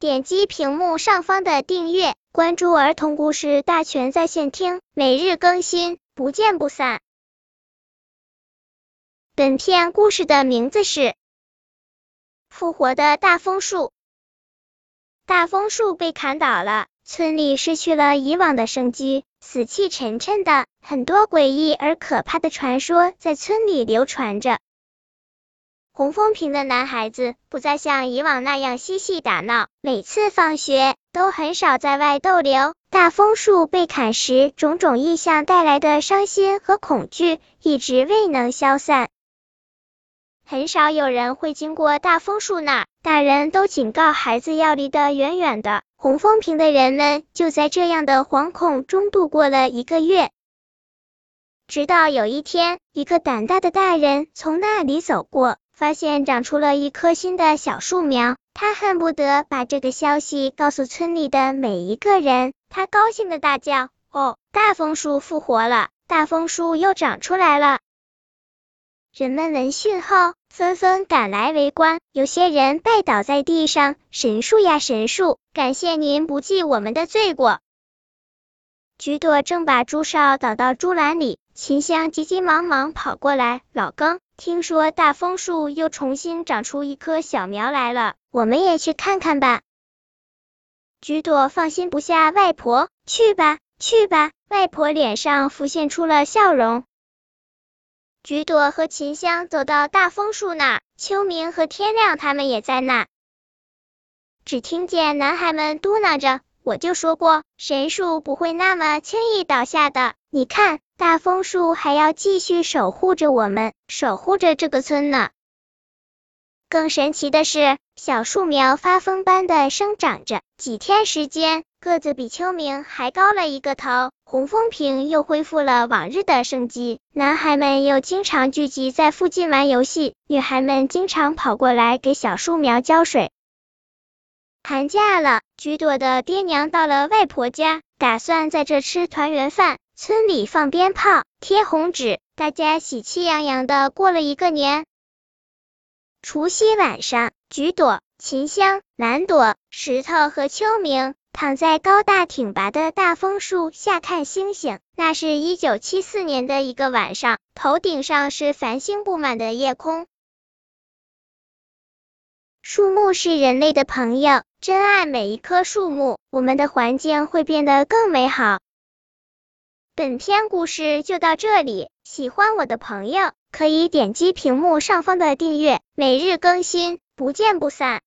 点击屏幕上方的订阅，关注儿童故事大全在线听，每日更新，不见不散。本片故事的名字是《复活的大枫树》。大枫树被砍倒了，村里失去了以往的生机，死气沉沉的。很多诡异而可怕的传说在村里流传着。红枫坪的男孩子不再像以往那样嬉戏打闹，每次放学都很少在外逗留。大枫树被砍时，种种异象带来的伤心和恐惧一直未能消散。很少有人会经过大枫树那，大人都警告孩子要离得远远的。红枫坪的人们就在这样的惶恐中度过了一个月，直到有一天，一个胆大的大人从那里走过。发现长出了一棵新的小树苗，他恨不得把这个消息告诉村里的每一个人。他高兴的大叫：“哦，大枫树复活了！大枫树又长出来了！”人们闻讯后纷纷赶来围观，有些人拜倒在地上：“神树呀，神树，感谢您不记我们的罪过。”菊朵正把朱哨倒到猪栏里，秦香急急忙忙跑过来：“老庚。”听说大枫树又重新长出一棵小苗来了，我们也去看看吧。菊朵放心不下外婆，去吧，去吧。外婆脸上浮现出了笑容。菊朵和秦香走到大枫树那儿，秋明和天亮他们也在那。只听见男孩们嘟囔着：“我就说过，神树不会那么轻易倒下的，你看。”大枫树还要继续守护着我们，守护着这个村呢。更神奇的是，小树苗发疯般的生长着，几天时间，个子比秋明还高了一个头。红枫坪又恢复了往日的生机，男孩们又经常聚集在附近玩游戏，女孩们经常跑过来给小树苗浇水。寒假了，菊朵的爹娘到了外婆家，打算在这吃团圆饭。村里放鞭炮，贴红纸，大家喜气洋洋的过了一个年。除夕晚上，菊朵、秦香、蓝朵、石头和秋明躺在高大挺拔的大枫树下看星星。那是一九七四年的一个晚上，头顶上是繁星布满的夜空。树木是人类的朋友，珍爱每一棵树木，我们的环境会变得更美好。本篇故事就到这里，喜欢我的朋友可以点击屏幕上方的订阅，每日更新，不见不散。